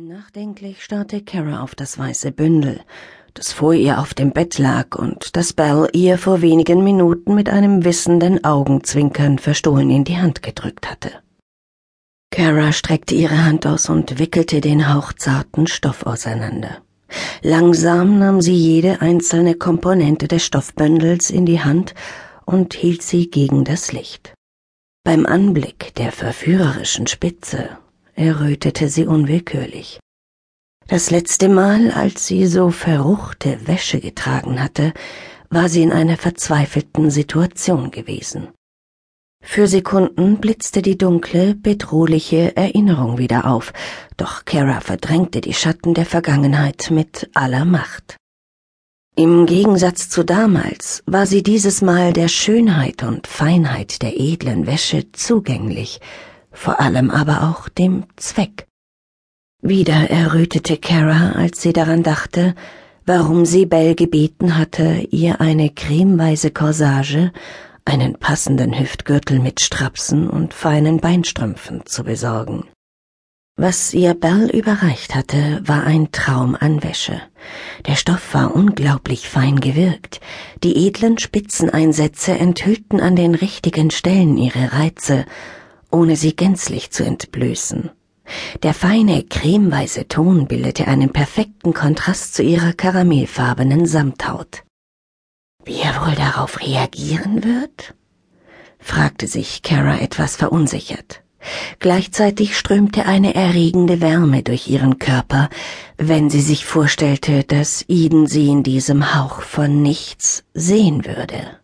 Nachdenklich starrte Kara auf das weiße Bündel, das vor ihr auf dem Bett lag und das Bell ihr vor wenigen Minuten mit einem wissenden Augenzwinkern verstohlen in die Hand gedrückt hatte. Kara streckte ihre Hand aus und wickelte den hauchzarten Stoff auseinander. Langsam nahm sie jede einzelne Komponente des Stoffbündels in die Hand und hielt sie gegen das Licht. Beim Anblick der verführerischen Spitze errötete sie unwillkürlich. Das letzte Mal, als sie so verruchte Wäsche getragen hatte, war sie in einer verzweifelten Situation gewesen. Für Sekunden blitzte die dunkle, bedrohliche Erinnerung wieder auf, doch Kara verdrängte die Schatten der Vergangenheit mit aller Macht. Im Gegensatz zu damals war sie dieses Mal der Schönheit und Feinheit der edlen Wäsche zugänglich, vor allem aber auch dem Zweck. Wieder errötete Kara, als sie daran dachte, warum sie Bell gebeten hatte, ihr eine cremeweiße Corsage, einen passenden Hüftgürtel mit Strapsen und feinen Beinstrümpfen zu besorgen. Was ihr Bell überreicht hatte, war ein Traum an Wäsche. Der Stoff war unglaublich fein gewirkt. Die edlen Spitzeneinsätze enthüllten an den richtigen Stellen ihre Reize ohne sie gänzlich zu entblößen. Der feine, cremeweiße Ton bildete einen perfekten Kontrast zu ihrer karamellfarbenen Samthaut. Wie er wohl darauf reagieren wird? fragte sich Kara etwas verunsichert. Gleichzeitig strömte eine erregende Wärme durch ihren Körper, wenn sie sich vorstellte, dass Eden sie in diesem Hauch von nichts sehen würde.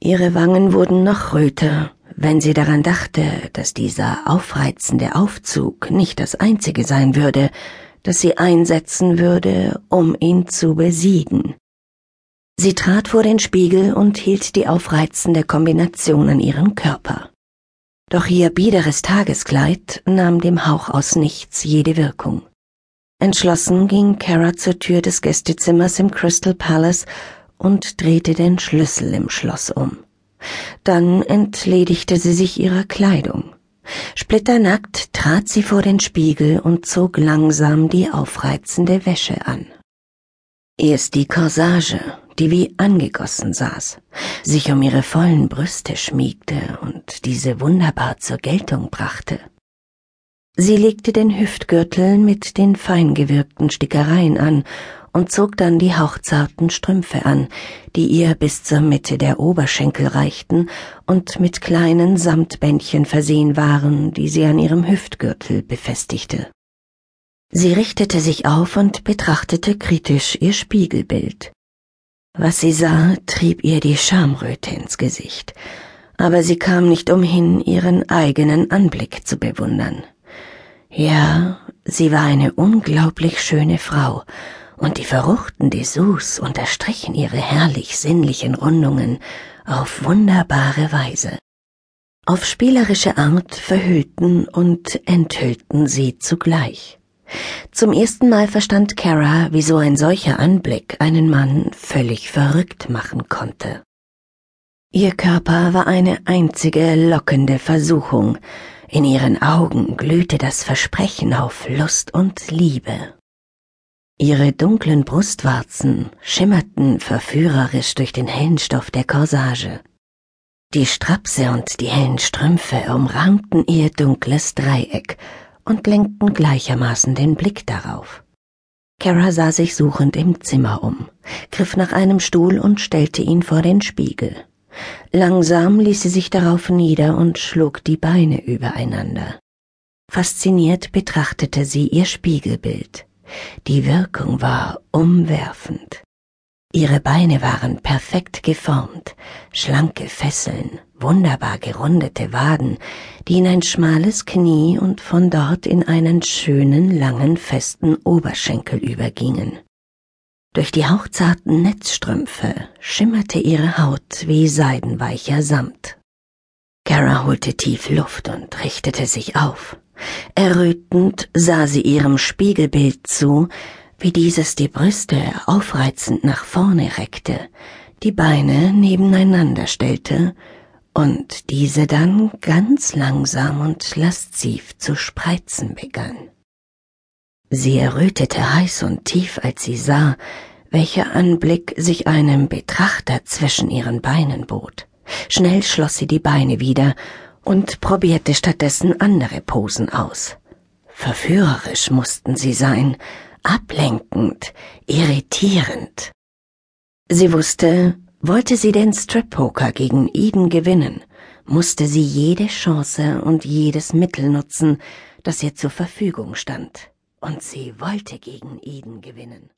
Ihre Wangen wurden noch röter, wenn sie daran dachte, dass dieser aufreizende Aufzug nicht das einzige sein würde, das sie einsetzen würde, um ihn zu besiegen. Sie trat vor den Spiegel und hielt die aufreizende Kombination an ihren Körper. Doch ihr biederes Tageskleid nahm dem Hauch aus nichts jede Wirkung. Entschlossen ging Kara zur Tür des Gästezimmers im Crystal Palace und drehte den Schlüssel im Schloss um. Dann entledigte sie sich ihrer Kleidung. Splitternackt trat sie vor den Spiegel und zog langsam die aufreizende Wäsche an. Erst die Corsage, die wie angegossen saß, sich um ihre vollen Brüste schmiegte und diese wunderbar zur Geltung brachte. Sie legte den Hüftgürtel mit den feingewirkten Stickereien an und zog dann die hauchzarten Strümpfe an, die ihr bis zur Mitte der Oberschenkel reichten und mit kleinen Samtbändchen versehen waren, die sie an ihrem Hüftgürtel befestigte. Sie richtete sich auf und betrachtete kritisch ihr Spiegelbild. Was sie sah, trieb ihr die Schamröte ins Gesicht, aber sie kam nicht umhin, ihren eigenen Anblick zu bewundern. Ja, sie war eine unglaublich schöne Frau, und die verruchten Dessous unterstrichen ihre herrlich sinnlichen Rundungen auf wunderbare Weise. Auf spielerische Art verhüllten und enthüllten sie zugleich. Zum ersten Mal verstand Kara, wieso ein solcher Anblick einen Mann völlig verrückt machen konnte. Ihr Körper war eine einzige lockende Versuchung, in ihren Augen glühte das Versprechen auf Lust und Liebe. Ihre dunklen Brustwarzen schimmerten verführerisch durch den hellen Stoff der Corsage. Die Strapse und die hellen Strümpfe umrahmten ihr dunkles Dreieck und lenkten gleichermaßen den Blick darauf. Kara sah sich suchend im Zimmer um, griff nach einem Stuhl und stellte ihn vor den Spiegel. Langsam ließ sie sich darauf nieder und schlug die Beine übereinander. Fasziniert betrachtete sie ihr Spiegelbild. Die Wirkung war umwerfend. Ihre Beine waren perfekt geformt, schlanke Fesseln, wunderbar gerundete Waden, die in ein schmales Knie und von dort in einen schönen, langen, festen Oberschenkel übergingen. Durch die hauchzarten Netzstrümpfe schimmerte ihre Haut wie seidenweicher Samt. Kara holte tief Luft und richtete sich auf. Errötend sah sie ihrem Spiegelbild zu, wie dieses die Brüste aufreizend nach vorne reckte, die Beine nebeneinander stellte und diese dann ganz langsam und lasziv zu spreizen begann. Sie errötete heiß und tief, als sie sah, welcher Anblick sich einem Betrachter zwischen ihren Beinen bot. Schnell schloss sie die Beine wieder und probierte stattdessen andere Posen aus. Verführerisch mussten sie sein, ablenkend, irritierend. Sie wusste, wollte sie den Strip-Poker gegen Eden gewinnen, musste sie jede Chance und jedes Mittel nutzen, das ihr zur Verfügung stand. Und sie wollte gegen Eden gewinnen.